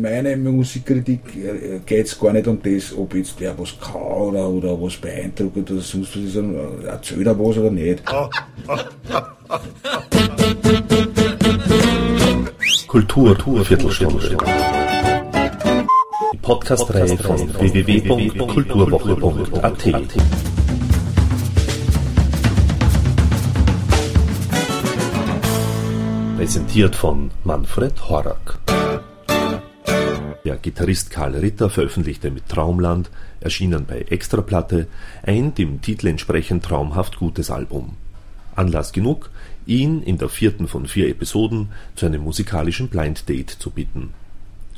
meine Musikkritik äh, geht es gar nicht um das, ob jetzt der was kann oder, oder was beeindruckt oder sonst was sondern erzählt er was oder nicht. Kultur, Kultur Viertelstunde. Die Podcast-Reihe von www.kulturwoche.at. Präsentiert von Manfred Horak. Der Gitarrist Karl Ritter veröffentlichte mit Traumland, erschienen bei Extraplatte, ein dem Titel entsprechend traumhaft gutes Album. Anlass genug, ihn in der vierten von vier Episoden zu einem musikalischen Blind Date zu bitten.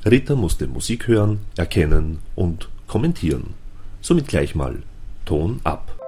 Ritter musste Musik hören, erkennen und kommentieren. Somit gleich mal Ton ab.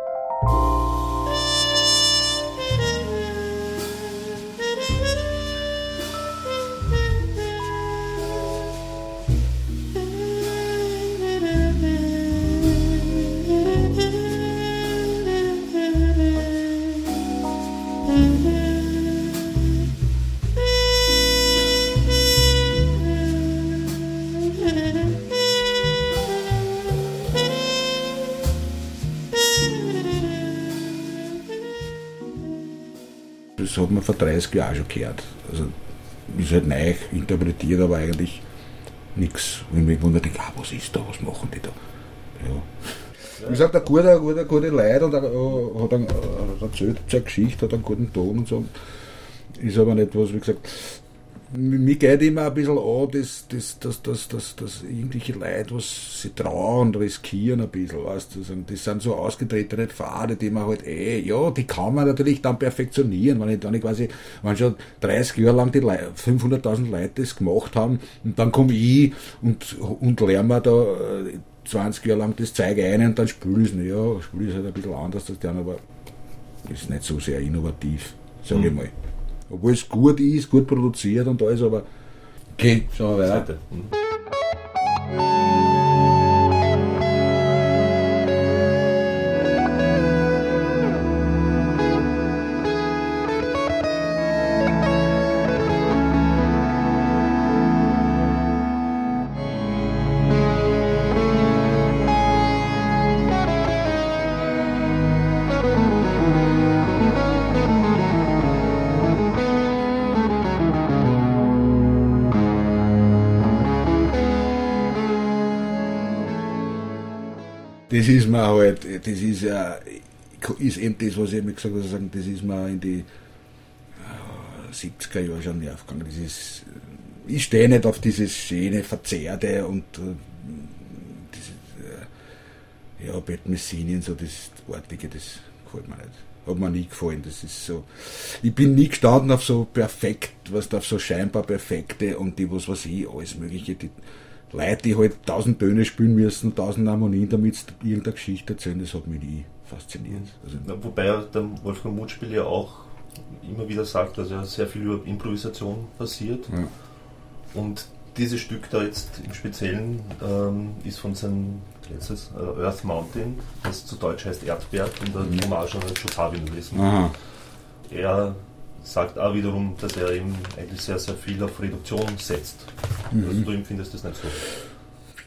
Das hat man vor 30 Jahren schon gehört. Also ist halt neu interpretiert, aber eigentlich nichts. Und ich wundert, ah, was ist da, was machen die da? Ja. Wie gesagt, ein guter, guter, gute Leute und er, hat einen, erzählt seine Geschichte, hat einen guten Ton und so. Ist aber nicht was, wie gesagt, mir geht immer ein bisschen an, dass, dass, dass, dass, dass, dass irgendwelche Leute was sie trauen und riskieren ein bisschen, weißt du. Das sind so ausgetretene Pfade, die man halt eh, ja, die kann man natürlich dann perfektionieren, wenn ich dann quasi, wenn schon 30 Jahre lang die 500.000 Leute das gemacht haben und dann komme ich und, und lerne mir da 20 äh, Jahre lang das Zeug ein und dann spüle ich es. Ja, spüle ich es halt ein bisschen anders als die anderen, aber ist nicht so sehr innovativ, sage mhm. ich mal. Obwohl es gut ist, gut produziert und alles, aber okay, schauen wir weiter. Mhm. Das ist mir halt, das ist ja, ist eben das, was ich immer gesagt habe, das ist mir in die 70er Jahre schon nervgegangen. Das ist, ich stehe nicht auf dieses schöne, verzerrte und äh, dieses, äh, ja, Bad Messinien, so das Artige, das gefällt mir nicht. Hat mir nie gefallen. Das ist so. Ich bin nie gestanden auf so perfekt, was auf so scheinbar perfekte und die, was weiß ich, alles Mögliche. Die, Leute, die halt tausend Töne spielen müssen, tausend Harmonien, damit sie irgendeine Geschichte erzählen, das hat mich nie fasziniert. Also Na, wobei der Wolfgang Mutspiel ja auch immer wieder sagt, dass ja sehr viel über Improvisation passiert. Ja. Und dieses Stück da jetzt im Speziellen ähm, ist von seinem letztes äh, Earth Mountain, das zu Deutsch heißt Erdberg, in der mhm. Hommage an Chopin-Lesen. Er sagt auch wiederum, dass er eben eigentlich sehr, sehr viel auf Reduktion setzt. Mhm. Also du empfindest das nicht so.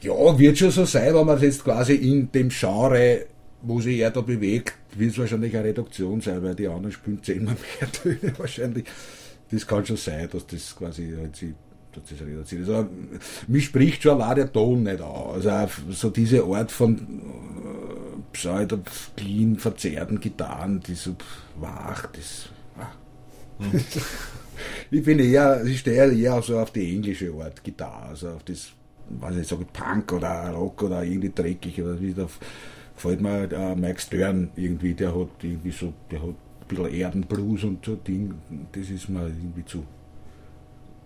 Ja, wird schon so sein, wenn man jetzt quasi in dem Genre, wo sich er da bewegt, wird es wahrscheinlich eine Reduktion sein, weil die anderen spielen zehnmal mehr Töne wahrscheinlich. Das kann schon sein, dass das quasi halt sie das reduziert ist. Aber mich spricht schon allein der Ton nicht an. Also so diese Art von äh, pseudo clean verzerrten Gitarren, die so wach, das hm. ich bin eher, ich stehe eher so auf die englische Art Gitarre, also auf das, was ich sage, Punk oder Rock oder irgendwie dreckig oder wie da gefällt mir äh, Mike Stern irgendwie, der hat irgendwie so, der hat ein bisschen Erdenblues und so Ding, das ist mir irgendwie zu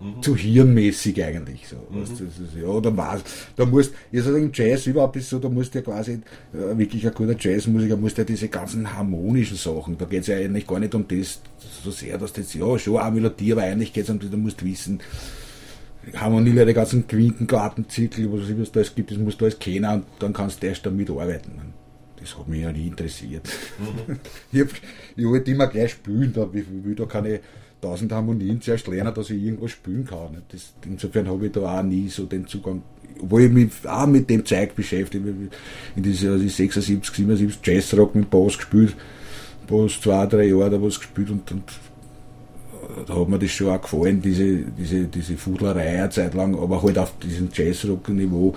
mhm. zu hirnmäßig eigentlich. So. Mhm. Weißt, das ist, ja, da war's. Da musst, ich sage, im Jazz überhaupt ist so, da musst du ja quasi, äh, wirklich ein guter Jazzmusiker, musst ja diese ganzen harmonischen Sachen, da geht es ja eigentlich gar nicht um das so sehr, dass das, ja, schon eine Melodie, aber eigentlich geht es um das, du musst wissen, Harmonie, die ganzen Quintengartenzirkel, was es da alles gibt, das musst du alles kennen und dann kannst du erst damit arbeiten. Das hat mich ja nie interessiert. Mhm. ich, hab, ich wollte immer gleich spielen, da, ich will da keine tausend Harmonien zuerst lernen, dass ich irgendwas spielen kann. Das, insofern habe ich da auch nie so den Zugang, obwohl ich mich auch mit dem Zeug beschäftige. In dieser also 76, 77 Jazzrock mit Bass gespielt, Bass zwei, drei Jahre da was gespielt und, und da hat mir das schon auch gefallen, diese, diese, diese Fudlerei eine Zeit lang, aber halt auf diesem Jazzrock-Niveau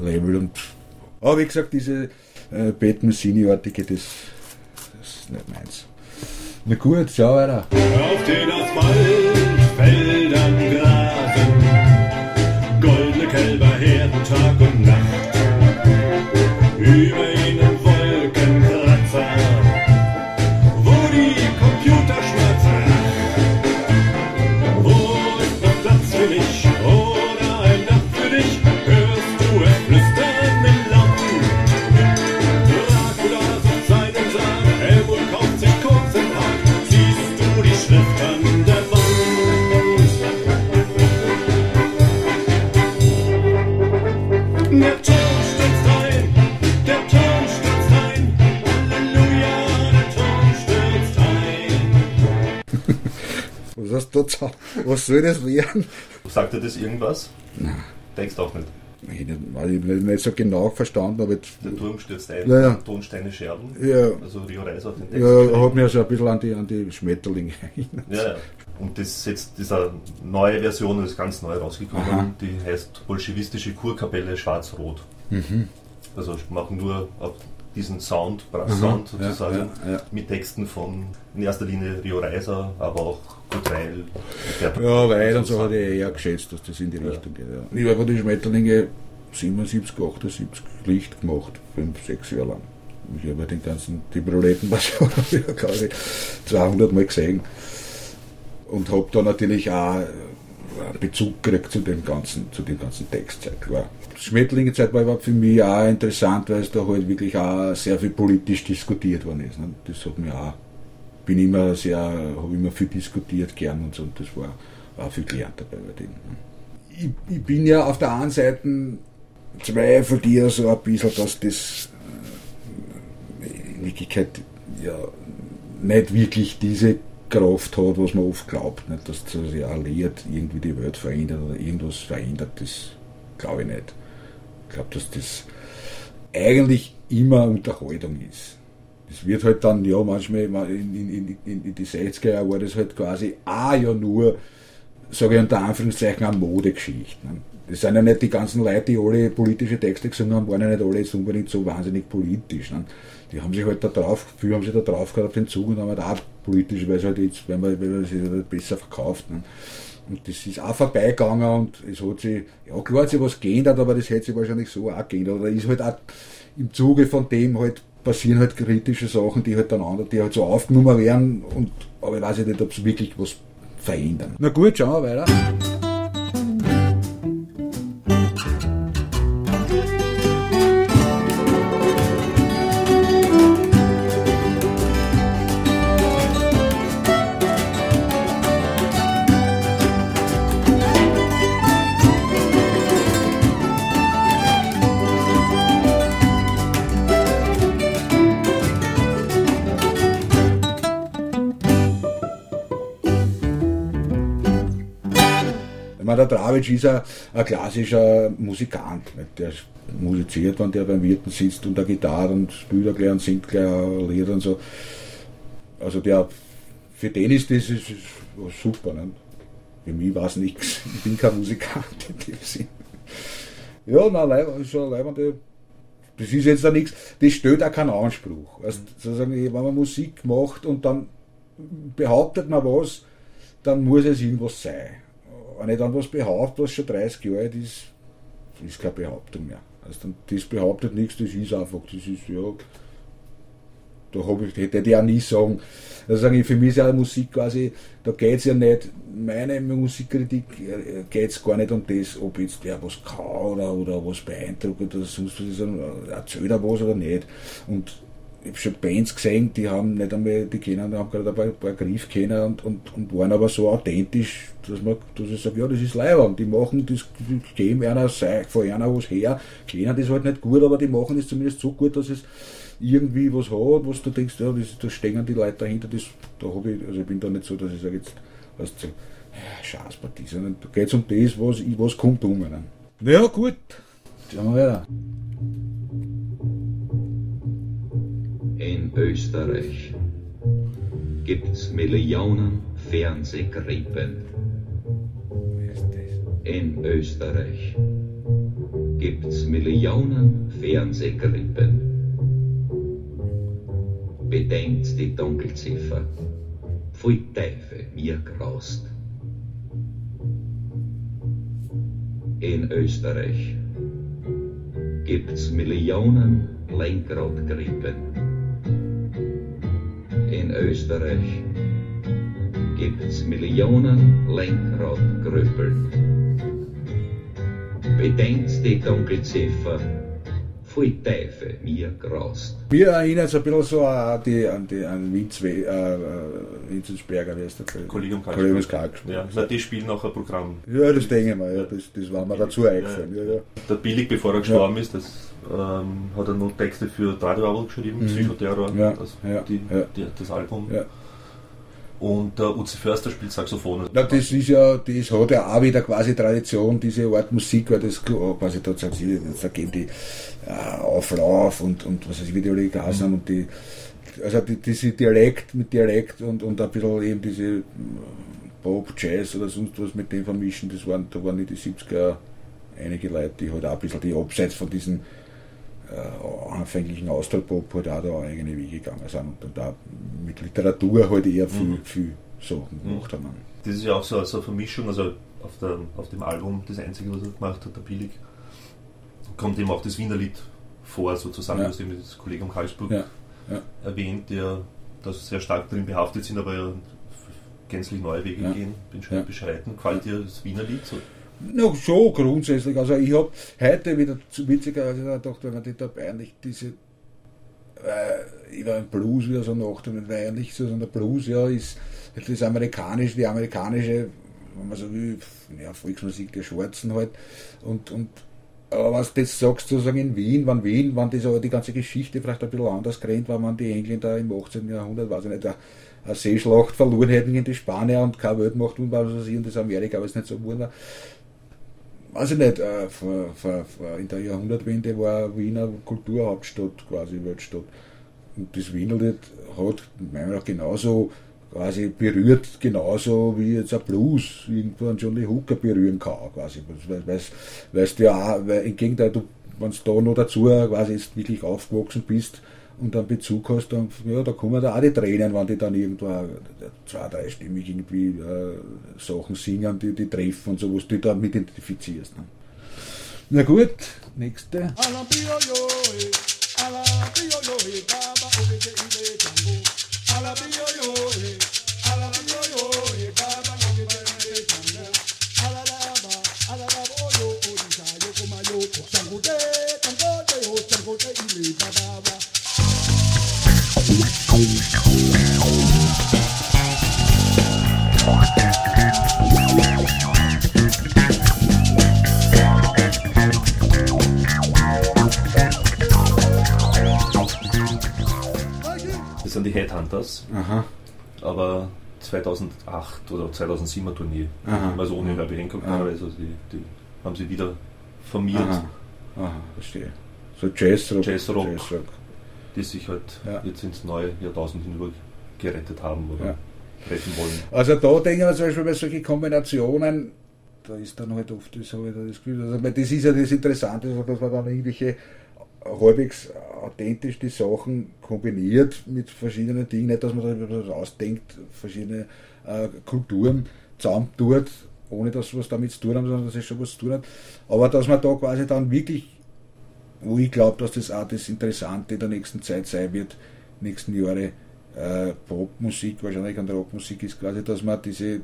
Level und aber wie gesagt, diese äh, Bad Messini-artige, das, das ist nicht meins. Na gut, schau weiter. Auf den Asphaltfeldern soll das werden? Sagt dir das irgendwas? Nein. Denkst auch nicht. Ich ich nicht so genau verstanden habe. Jetzt, Der Turm stürzt ein, Ja, ja. Tonsteine scherben. Ja. Also Rio Reiser hat den Text ja, geschrieben. hat mich also ein bisschen an die, an die Schmetterlinge erinnert. Ja, ja. Und das ist jetzt diese neue Version, das ist ganz neu rausgekommen, Aha. die heißt Bolschewistische Kurkapelle Schwarz-Rot. Mhm. Also machen nur auf diesen Sound, Brass-Sound Aha, ja, sozusagen, ja, ja. mit Texten von in erster Linie Rio Reiser, aber auch Kurt Ja, weil und so sozusagen. hatte ich eher geschätzt, dass das in die Richtung geht. Ich habe die Schmetterlinge 77, 78 Licht gemacht, 5, 6 Jahre lang. Ich habe den ganzen, die ich glaube ich, 200 Mal gesehen. Und habe da natürlich auch Bezug gekriegt zu dem ganzen, zu dem ganzen Textzeug. Klar. Die Schmetterlinge-Zeit war für mich auch interessant, weil es da halt wirklich auch sehr viel politisch diskutiert worden ist. Ne? Das hat mir auch bin immer sehr, habe immer viel diskutiert gern und so und das war auch viel gelernt dabei bei denen. Ich, ich bin ja auf der einen Seite zweifelt dir so ein bisschen, dass das äh, in Wirklichkeit ja nicht wirklich diese Kraft hat, was man oft glaubt, nicht? dass das ja lehrt, irgendwie die Welt verändert oder irgendwas verändert, das glaube ich nicht. Ich glaube, dass das eigentlich immer Unterhaltung ist. Das wird halt dann, ja, manchmal in, in, in, in, die 60er Jahre war das halt quasi auch ja nur, sage ich unter Anführungszeichen, eine Modegeschichte. Ne? Das sind ja nicht die ganzen Leute, die alle politische Texte gesungen haben, waren ja nicht alle unbedingt so wahnsinnig politisch. Ne? Die haben sich halt da drauf, viele haben sich da drauf gehabt auf den Zug und haben halt auch politisch, weil es halt jetzt, weil man, weil man sich halt besser verkauft. Ne? Und das ist auch vorbeigegangen und es hat sich, ja klar hat sich was geändert, aber das hätte sich wahrscheinlich so auch geändert. Oder ist halt auch im Zuge von dem halt passieren halt kritische Sachen, die halt dann andere, die halt so aufgenommen werden und aber ich weiß nicht, ob sie wirklich was verändern. Na gut, schauen wir weiter. Der Dravic ist ein, klassischer Musikant. Der musiziert, wenn der beim Wirten sitzt und der Gitarre und spielt gleich und singt gleich ein Lied und so. Also der, für den ist das ist, ist super. Nicht? Für mich war es nichts. Ich bin kein Musikant in dem Sinn. Ja, na, Leib, ist schon ein leibende. Das ist jetzt da nichts, das stellt auch keinen Anspruch. Also, sozusagen, wenn man Musik macht und dann behauptet man was, dann muss es irgendwas sein. Wenn ich dann was behaupte, was schon 30 Jahre alt ist, ist keine Behauptung mehr. Also das behauptet nichts, das ist einfach, das ist ja, da hab ich, hätte ich auch nie sagen. Also sage ich, für mich ist ja Musik quasi, da geht es ja nicht, meine Musikkritik geht es gar nicht um das, ob jetzt der was kann oder, oder was beeindruckt oder sonst was, sondern erzählt er was oder nicht. Und ich habe schon Bands gesehen, die haben nicht einmal, die kennen, die haben gerade ein paar, ein paar Griff kennen und, und, und waren aber so authentisch, dass, man, dass ich sage, ja, das ist Leihwand, die machen das, die geben einer, von einer was her, kennen das halt nicht gut, aber die machen das zumindest so gut, dass es irgendwie was hat, was du denkst, ja, das, da stehen die Leute dahinter, das, da habe ich, also ich bin da nicht so, dass ich sage, jetzt Weißt du, ja, Scheißpartie, sondern da geht es um das, was, was kommt um. Ne? Ja, gut. Schauen wir weiter. In Österreich gibt's Millionen Fernsehgrippen. In Österreich gibt's Millionen Fernsehgrippen. Bedenkt die Dunkelziffer. Pfui Teufel, mir graust. In Österreich gibt's Millionen Lenkradgrippen. In Österreich gibt's Millionen Lenkradgrüppeln. Bedenkt die Dunkelziffer. Pfui Teufel, mir graust. Mir erinnert es ein bisschen so an, die, an, die, an Vinz, äh, äh, Vinzensberger, wie heißt der? Kollegium Karlsburg. Ja, na, die spielen auch ein Programm. Ja, das denke ich mal, ja, das, das war mir dazu eingefallen. Ja, ja. Der Billig, bevor er gestorben ist, das ähm, hat er noch Texte für Radioabel geschrieben, Mhm. Psychoterror, Ja, das, ja, die, ja. Die, das Album. Und der Uzi Förster spielt Saxophon. Na, das ist ja, das hat ja auch wieder quasi Tradition, diese Art Musik, weil das quasi sie, da gehen die äh, Auflauf und, und was weiß ich, wie die alle geheißen haben und die, also die, diese Dialekt mit Dialekt und, und ein bisschen eben diese äh, Pop, Jazz oder sonst was mit dem vermischen, das waren, da waren in die 70er einige Leute, die halt auch ein bisschen die abseits von diesen äh, anfänglichen Austropop halt auch da eigene Wege gegangen sind und dann da mit Literatur halt eher viel, Mhm. viel Sachen gemacht haben. Das ist ja auch so, so eine Vermischung, also auf, der, auf dem Album, das einzige, was er gemacht hat, der Billig, kommt eben auch das Wiener Lied vor, sozusagen, Ja. hast eben das Kollegium Karlsburg Ja, ja. erwähnt, der da sehr stark drin behaftet sind, aber ja gänzlich neue Wege Ja. gehen, bin schon beschreiten. Gefällt dir das Wiener Lied so? Na, schon grundsätzlich. Also ich habe heute wieder witzigerweise gedacht, wenn man die da eigentlich diese äh, über den Blues wieder so nachdenkt, weil eigentlich so der Blues ja ist das amerikanische, die amerikanische, wenn man so will, ja, Volksmusik der Schwarzen halt. Und, und aber was du das sagst, sozusagen in Wien, wann Wien, wann das aber die ganze Geschichte vielleicht ein bisschen anders gerannt war, wann die Engländer im 18. Jahrhundert, weiß ich nicht, eine, Seeschlacht verloren hätten gegen die Spanier und keine Weltmacht und was weiß ich, und das Amerika, es nicht so geworden war weiß ich nicht, äh, vor, vor, vor, in der Jahrhundertwende war Wiener Kulturhauptstadt, quasi Weltstadt. Und das Wienerlied hat meiner Meinung nach genauso quasi berührt, genauso wie jetzt ein Blues irgendwo einen Johnny Hooker berühren kann, quasi. Weil's du ja auch, weil im Gegenteil, du, wenn du da noch dazu quasi jetzt wirklich aufgewachsen bist und einen Bezug hast, dann, ja, da kommen da auch die Tränen, wenn die dann irgendwo zwei, dreistimmig irgendwie äh, Sachen singen, die, die treffen und sowas, die du damit identifizierst. Ne? Na gut, nächste. Das sind die Headhunters, Aha, aber 2008 oder 2007 Tournee. Aha. Also ohne Herbie Hancock, also die, die haben sie wieder formiert, aha, aha, verstehe. So Jazzrock. Jazzrock. Jazzrock. die sich halt Ja. jetzt ins neue Jahrtausend hinüber gerettet haben oder Ja. Retten wollen. Also da denke ich mir zum Beispiel bei solchen Kombinationen, da ist dann halt oft das, habe ich da das Gefühl, also, das ist ja das Interessante, dass man dann irgendwelche halbwegs authentisch die Sachen kombiniert mit verschiedenen Dingen, nicht dass man da was ausdenkt, verschiedene äh, Kulturen zusammentut, ohne dass was damit zu tun haben, sondern dass es schon was zu tun hat. Aber dass man da quasi dann wirklich, wo ich glaube, dass das auch das Interessante der nächsten Zeit sein wird, nächsten Jahre, äh, Popmusik, wahrscheinlich an der Rockmusik ist quasi, dass man diese,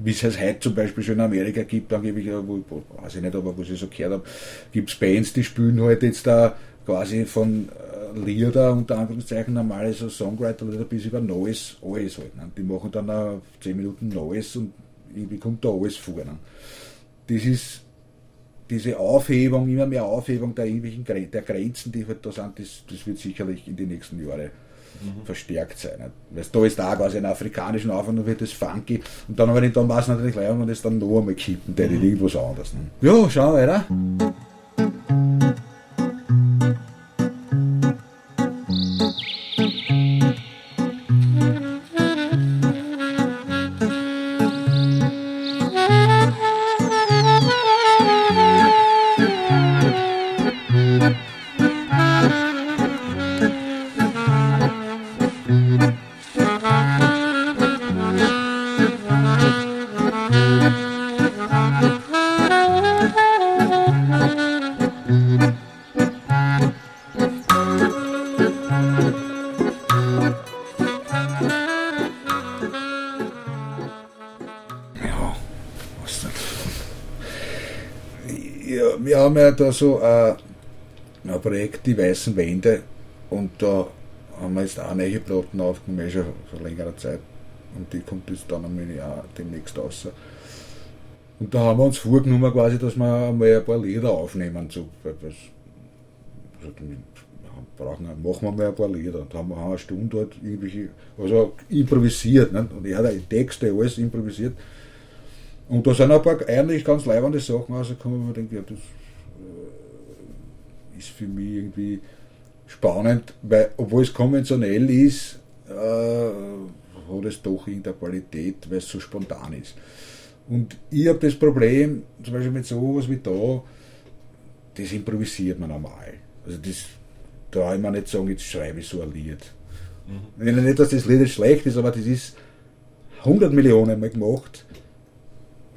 wie es heute zum Beispiel schon in Amerika gibt, angeblich, wo, weiß ich nicht, aber was ich so gehört habe, gibt es Bands, die spielen halt jetzt da quasi von äh, Lieder, unter Anführungszeichen normale so Songwriter-Lieder bis über Neues, alles halt. Ne? Die machen dann auch 10 Minuten Neues und irgendwie kommt da alles vor. Ne? Das ist diese Aufhebung, immer mehr Aufhebung der irgendwelchen Gren- der Grenzen, die halt da sind, das, das wird sicherlich in die nächsten Jahre verstärkt sein. Nicht? Weil da ist da quasi ein afrikanischen Aufwand, dann wird das funky und dann, ich dann weiß natürlich gleich, wenn das dann noch einmal kippen, der mhm. irgendwas anderes. Nicht? Ja, schau weiter. Da so äh, ein Projekt, die weißen Wände, und da haben wir jetzt auch neue Platten aufgenommen, eh schon vor längerer Zeit. Und die kommt jetzt dann einmal auch demnächst raus. Und da haben wir uns vorgenommen, quasi, dass wir einmal ein paar Lieder aufnehmen. So, was, also, brauchen, machen wir mal ein paar Lieder. Und da haben wir eine Stunde dort irgendwelche, also improvisiert. Nicht? Und er hat die Texte, alles improvisiert. Und da sind ein paar eigentlich ganz leibende Sachen rausgekommen, wo man denkt, ja, das ist für mich irgendwie spannend, weil obwohl es konventionell ist, äh, hat es doch irgendeine Qualität, weil es so spontan ist. Und ich habe das Problem, zum Beispiel mit sowas wie da, das improvisiert man normal. Also das da ich mir nicht sagen, jetzt schreibe ich so ein Lied. Ich meine nicht, dass das Lied jetzt schlecht ist, aber das ist 100 Millionen Mal gemacht.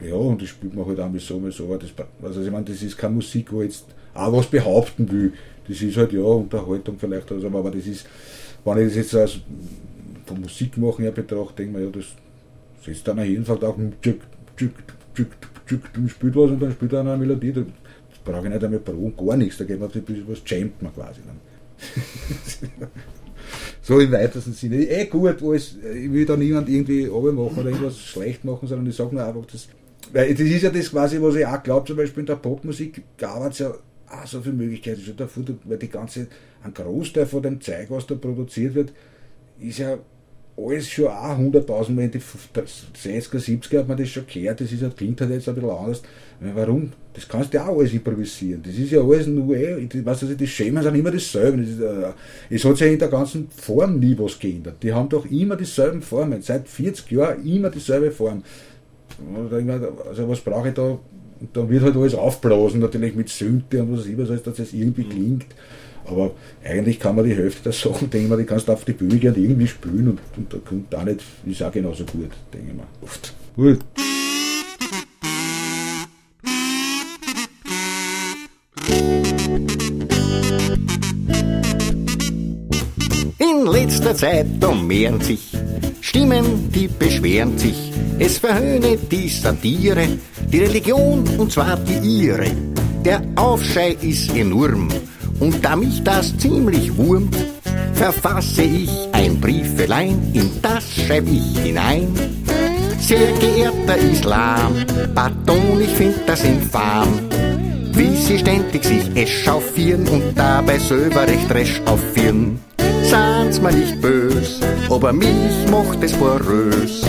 Ja, und das spielt man halt auch mal so, mal so. Das, also ich meine, das ist keine Musik, wo jetzt auch was behaupten will. Das ist halt ja Unterhaltung vielleicht, also, aber das ist, wenn ich das jetzt als vom Musikmachen her betrachte, denke ich mir, ja, das setzt dann hin, sagt auch tschück, tschück, tschück, tschück, und spielt was und dann spielt er eine Melodie. Das brauche ich nicht einmal proben, gar nichts. Da geht man die Bühne, was jammt man quasi. Dann. so im weitesten Sinne. Eh gut, alles, ich will da niemand irgendwie machen oder irgendwas schlecht machen, sondern ich sage nur einfach, das, weil das ist ja das quasi, was ich auch glaube, zum Beispiel in der Popmusik gab es ja auch so viele Möglichkeiten. Schon davor, weil die ganze, ein Großteil von dem Zeug, was da produziert wird, ist ja alles schon auch 100.000 Mal in die 60er, 70er hat man das schon gehört, das ist, klingt halt jetzt ein bisschen anders. Warum? Das kannst du ja auch alles improvisieren. Das ist ja alles nur, eh, ich weiß nicht, die Schemen sind immer dasselbe. Das äh, es hat sich in der ganzen Form nie was geändert. Die haben doch immer dieselben Formen, seit 40 Jahren immer dieselbe Form. Also was brauche ich da? Und dann wird halt alles aufblasen, natürlich mit Synte und was immer, so dass das irgendwie klingt. Aber eigentlich kann man die Hälfte der Sachen, denke ich mir, die kannst du auf die Bühne gehen und irgendwie spielen und, und da kommt da nicht, ist auch genauso gut, denke ich mir. Oft. Gut. In letzter Zeit da mehren sich Stimmen, die beschweren sich. Es verhöhne die Satire, die Religion und zwar die ihre. Der Aufschrei ist enorm und da mich das ziemlich wurmt, verfasse ich ein Briefelein, in das schreib ich hinein. Sehr geehrter Islam, pardon, ich find das infam. Wie sie ständig sich echauffieren und dabei selber recht resch aufführen. Sehen's mir nicht bös, aber mich macht es porös.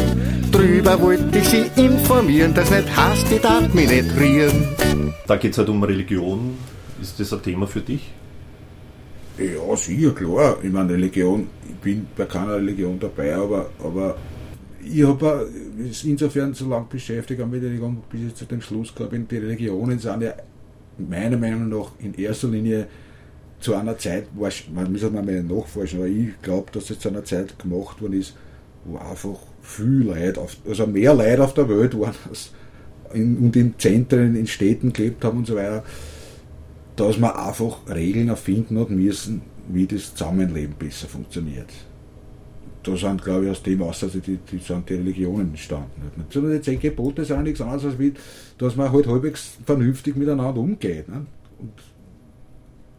Drüber wollte ich sie informieren, dass nicht hasst, die darf mich nicht rieren. Da geht es halt um Religion. Ist das ein Thema für dich? Ja, sicher, klar. Ich meine, Religion, ich bin bei keiner Religion dabei, aber, aber ich habe insofern so lange beschäftigt mit Religion, bis ich zu dem Schluss gekommen bin, die Religionen sind ja meiner Meinung nach in erster Linie zu einer Zeit, man muss halt mal nachforschen, aber ich glaube, dass das zu einer Zeit gemacht worden ist, wo einfach viel Leid, auf, also mehr Leid auf der Welt waren als in, und in Zentren, in Städten gelebt haben und so weiter dass man einfach Regeln erfinden hat müssen, wie das Zusammenleben besser funktioniert. Da sind, glaube ich, aus dem aus, also die, die, sind die Religionen entstanden. Sondern die zehn Gebote sind nichts anderes, als wie, dass man halt halbwegs vernünftig miteinander umgeht. Ne? Und,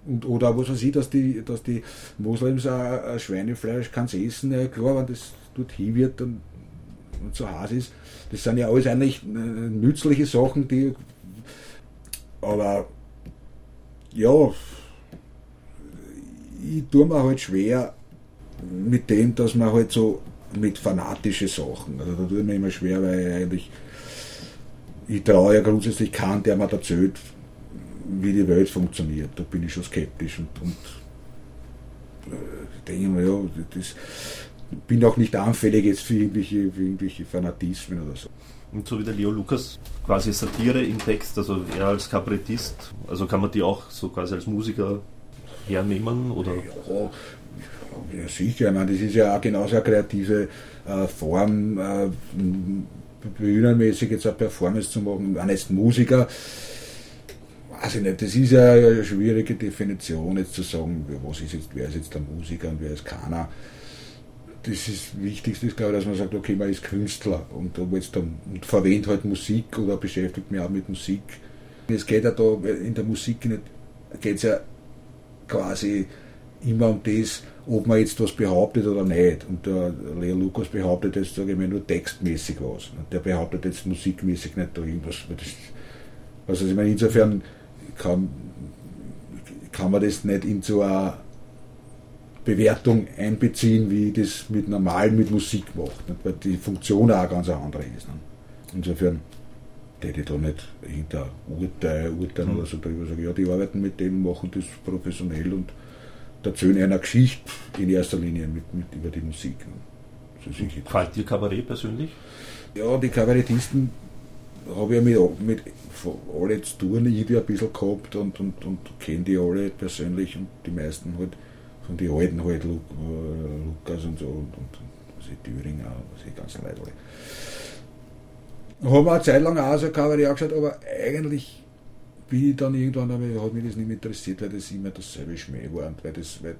und, oder was weiß ich, dass die, dass die Moslems ein Schweinefleisch kann essen, ja klar, wenn das dorthin wird und, so heiß ist. Das sind ja alles eigentlich äh, nützliche Sachen, die aber ja, ich tue mir halt schwer, mit dem, dass man halt so mit fanatische Sachen, also da tut mir immer schwer, weil ich eigentlich, ich traue ja grundsätzlich keinen, der mir erzählt, wie die Welt funktioniert. Da bin ich schon skeptisch und, und äh, denke mir, ja, das, bin auch nicht anfällig jetzt für irgendwelche, für irgendwelche Fanatismen oder so. Und so wie der Leo Lukas quasi Satire im Text, also er als Kabarettist, also kann man die auch so quasi als Musiker hernehmen oder? Ja, ja sicher, ich meine, das ist ja auch genauso eine kreative äh, Form, äh, bühnenmäßig jetzt eine Performance zu machen, auch jetzt Musiker. Weiß ich nicht, das ist ja eine schwierige Definition, jetzt zu sagen, was ist jetzt, wer ist jetzt der Musiker und wer ist keiner das ist Wichtigste, ist, glaube ich, dass man sagt, okay, man ist Künstler und, jetzt dann, und verwendet halt Musik oder beschäftigt mich auch mit Musik. Es geht ja da in der Musik geht es ja quasi immer um das, ob man jetzt was behauptet oder nicht. Und der Leo Lukas behauptet jetzt, sage ich mal, nur textmäßig was. Und der behauptet jetzt musikmäßig nicht da irgendwas. Also ich meine, insofern kann, kann man das nicht in so eine Bewertung einbeziehen, wie ich das mit normal mit Musik macht, nicht? weil die Funktion auch ganz eine andere ist. Nicht? Insofern hätte ich da nicht irgendein Urteil, Urteil mhm. oder so drüber sagen, ja, die arbeiten mit dem, machen das professionell und erzählen einer Geschichte in erster Linie mit, mit über die Musik. So Gefällt dir Kabarett persönlich? Ja, die Kabarettisten habe ich mit, mit alle zu tun, irgendwie ein bisschen gehabt und, und, und kenne die alle persönlich und die meisten halt von den Alten halt, Lu, äh, Lukas und so und, und was ich, Thüringer, was ganzen Leute alle. Haben wir eine Zeit lang auch so Kabarett angeschaut, aber eigentlich bin ich dann irgendwann, aber hat mich das nicht mehr interessiert, weil das immer dasselbe Schmäh war und weil das, weil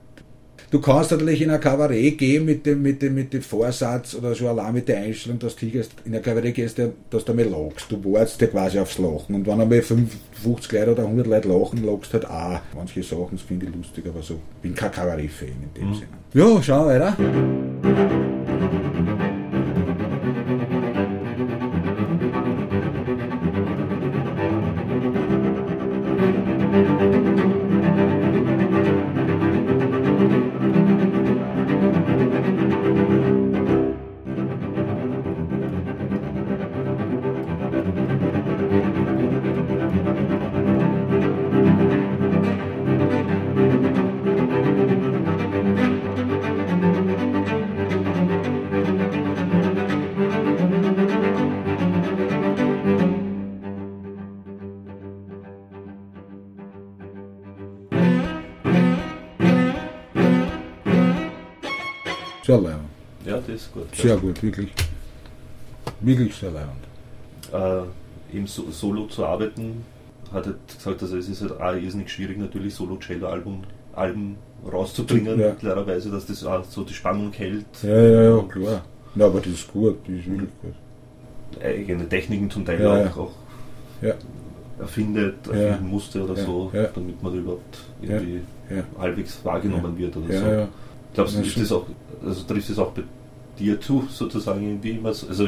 Du kannst natürlich in ein Kabarett gehen mit dem, mit dem, mit dem Vorsatz oder schon allein mit der Einstellung, dass du in ein Kabarett gehst, dass du einmal lachst. Du wartest dir quasi aufs Lachen. Und wenn einmal 50 Leute oder 100 Leute lachen, lachst du halt auch. Manche Sachen finde ich lustig, aber so, bin kein Kabarett-Fan in dem mhm. Sinne. Ja, schauen wir weiter. Sehr leibend. Ja, das ist gut. Sehr gut, wirklich. Wirklich sehr leibend. Äh, Im so Solo zu arbeiten, hat er gesagt, also es ist halt auch irrsinnig schwierig, natürlich Solo-Cello-Alben Alben rauszubringen, ja. klarerweise, dass das auch so die Spannung hält. Ja, ja, ja, klar. Ja, aber das ist gut, das ist wirklich gut. Eigene Techniken zum Teil ja, auch, auch ja. erfindet, erfinden musste oder so, damit man überhaupt irgendwie halbwegs wahrgenommen wird oder so. Glaubst du, ist das auch, also trifft es auch bei dir zu, sozusagen irgendwie immer, also,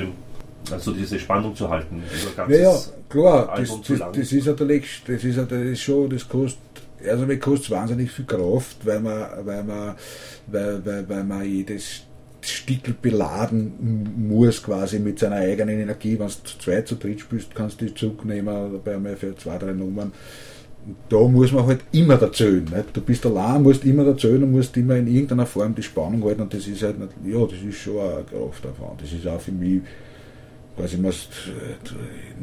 also diese Spannung zu halten? ja, ja, klar, das, das, das, ist natürlich, das ist, schon, das kostet, also mir kostet wahnsinnig viel Kraft, weil man, weil man, weil, weil, weil man jedes Stickel beladen muss quasi mit seiner eigenen Energie. Wenn du zu zweit, zu dritt spielst, kannst du die Zug nehmen, bei mir für zwei, drei Nummern da muss man halt immer erzählen. Nicht? Du bist allein, musst immer erzählen und musst immer in irgendeiner Form die Spannung halten und das ist halt nicht, ja, das ist schon eine Kraftaufwand. Das ist auch für mich, quasi, man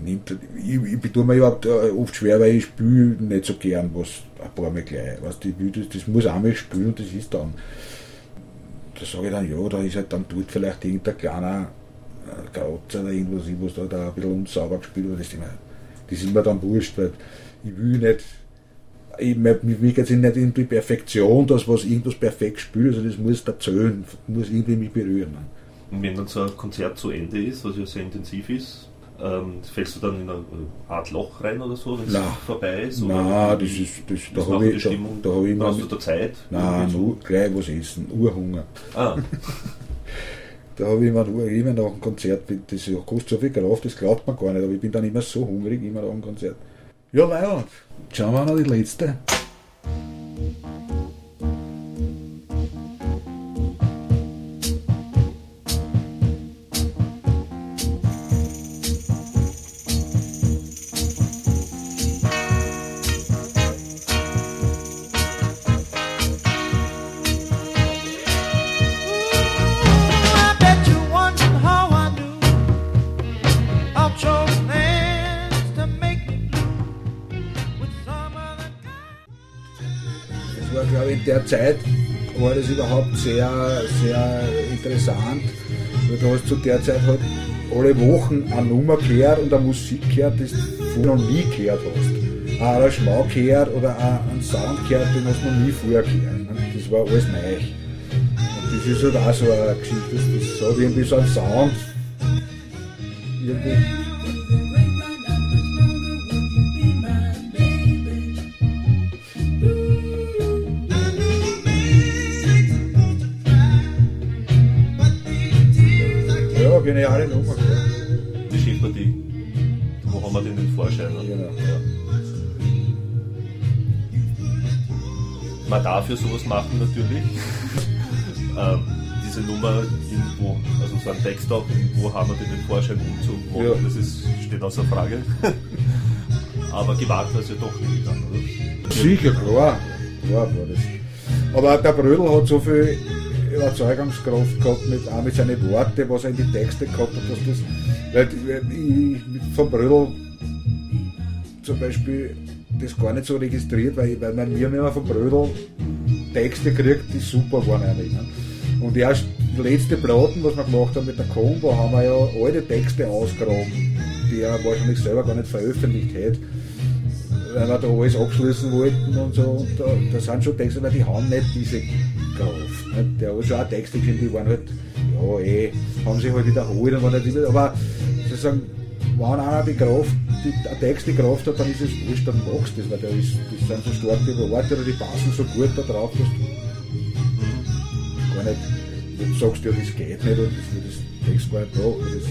nimmt, ich, ich tue mir überhaupt äh, oft schwer, weil ich spiele nicht so gern was ein paar Mal gleich. Weißt, ich das, das muss einmal spielen und das ist dann, da sage ich dann, ja, da ist halt dann tut vielleicht irgendein kleiner Kratzer oder irgendwas, was da, da ein bisschen unsauber gespielt wird, das ist, immer, das ist mir dann wurscht, weil ich will nicht, ich, mich geht es nicht in die Perfektion, dass was irgendwas perfekt spielt, also das muss erzählen, muss irgendwie mich berühren. Und wenn dann so ein Konzert zu Ende ist, was ja sehr intensiv ist, ähm, fällst du dann in eine Art Loch rein oder so, wenn es vorbei ist? Nein, das ist, das, da habe ich, da, da hab ich Hast du da Zeit? Nein, nur gleich was essen, Urhunger. Ah. da habe ich immer, immer nach dem Konzert, das kostet so viel Kraft, das glaubt man gar nicht, aber ich bin dann immer so hungrig, immer nach dem Konzert. Ja, meg òg. Kjenner meg litt lite. Zeit war das überhaupt sehr, sehr interessant. Weil du hast zu der Zeit halt alle Wochen eine Nummer gehört und eine Musik gehört, die du noch nie gehört hast. Ein Schmau gehört oder einen Sound gehört, den hast du noch nie vorher gehört. ne? Das war alles neu. Und das ist halt auch so eine Geschichte, das, das hat irgendwie so einen Sound. Irgendwie Ja sowas machen natürlich. ähm, diese Nummer irgendwo, also so ein Text auch, wo haben wir den Vorschein umzumachen? Ja. Das ist, steht außer Frage. Aber gewagt war es ja doch nicht dann, oder? Sicher, klar. Klar war das. Aber der Brödel hat so viel Überzeugungskraft gehabt mit, auch mit seinen Worten, was er in die Texte gehabt hat, dass das, weil ich vom Brödel zum Beispiel das gar nicht so registriert, weil, weil man, wir haben immer vom Brödel Texte gekriegt, die super waren eigentlich. Ne? Und erst die letzte Platten, was wir gemacht haben mit der Combo, haben wir ja alte Texte ausgegraben, die er wahrscheinlich selber gar nicht veröffentlicht hätte weil wir da alles abschließen wollten und so. Und da, da sind schon Texte, weil die haben nicht diese Kraft. Nicht? Der hat schon auch Texte geschrieben, die waren halt, ja, eh, haben sich halt wiederholt und waren nicht aber sozusagen, wenn einer die Kraft, die, ein Text die Kraft hat, dann ist es wurscht, dann magst du das, weil der ist, das sind so starke Worte oder die passen so gut da drauf, dass du gar nicht, du sagst ja, das geht nicht und das, das Text gar nicht da. Das,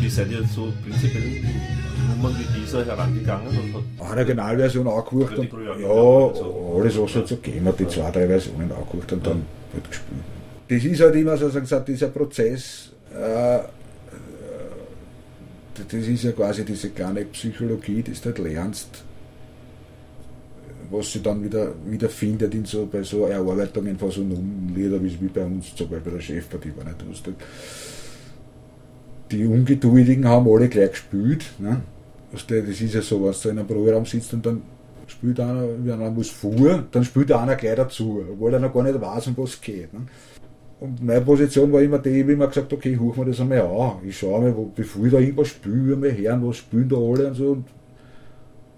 Wie seid ihr so prinzipiell in Nummern wie dieser herangegangen? Und hat, eine Originalversion angehört die und ja, also. alles was halt so gegeben hat, die zwei, drei Versionen angehört und dann halt gespielt. Das ist halt immer so, so gesagt, dieser Prozess, äh, das ist ja quasi diese kleine Psychologie, die du halt lernst, was sie dann wieder, wieder findet in so, bei so Erarbeitungen von so Nummenlieder, wie, wie bei uns zum Beispiel der Chefpartie war nicht. Hast die Ungeduldigen haben alle gleich gespielt. Ne? Das ist ja so, was du in einem Programm sitzt und dann spielt einer, wenn einer muss vor, dann spielt einer gleich dazu, obwohl er noch gar nicht weiß, um was es geht. Ne? Und meine Position war immer die, ich habe gesagt, okay, ich huch mir das einmal an. Ich schaue mal, bevor ich da irgendwas spiele, mal hören, was spielen da alle und so. Und,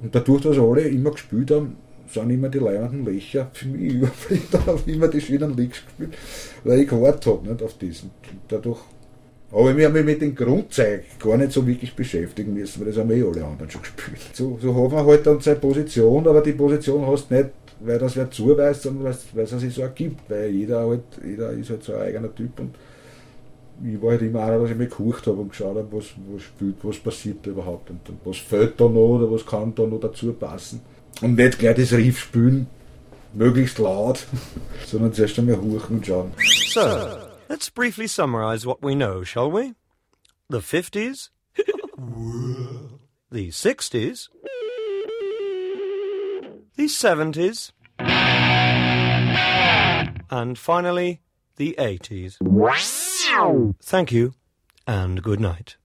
und dadurch, dass alle immer gespielt haben, sind immer die leibenden Löcher für mich. Da habe immer die schönen Licks gespielt, weil ich gewartet habe auf diesen. Dadurch aber wir haben mich mit dem Grundzeug gar nicht so wirklich beschäftigen müssen, weil das haben eh alle anderen schon gespielt. So, so hat man halt dann seine Position, aber die Position hast du nicht, weil das wer zuweist, sondern weil es sich so ergibt, weil jeder halt, jeder ist halt so ein eigener Typ und ich war halt immer einer, dass ich mich gehucht habe und geschaut habe, was, was spielt, was passiert da überhaupt und, und was fällt da noch oder was kann da noch dazu passen. Und nicht gleich das Riff spielen, möglichst laut, sondern zuerst einmal huchen und schauen. So, let's briefly summarize what we know, shall we? The 50s, the 60s, the 70s, and finally, the 80s. Thank you, and good night.